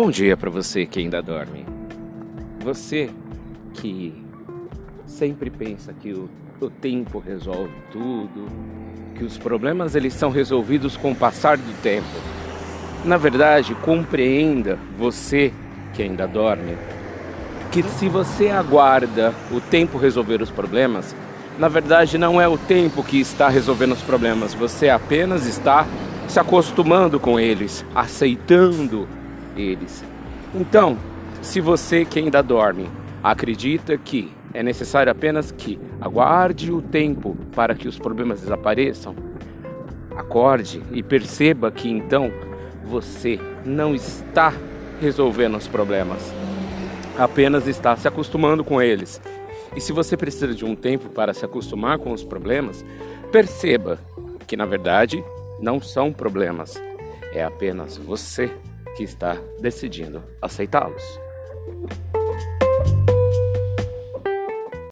Bom dia para você que ainda dorme. Você que sempre pensa que o, o, tempo resolve tudo, que os problemas eles são resolvidos com o passar do tempo. Na verdade, compreenda você que ainda dorme, que se você aguarda o tempo resolver os problemas, na verdade não é o tempo que está resolvendo os problemas, você apenas está se acostumando com eles, aceitando eles. Então, se você que ainda dorme acredita que é necessário apenas que aguarde o tempo para que os problemas desapareçam, acorde e perceba que então você não está resolvendo os problemas, apenas está se acostumando com eles. E se você precisa de um tempo para se acostumar com os problemas, perceba que na verdade não são problemas, é apenas você que está decidindo aceitá-los.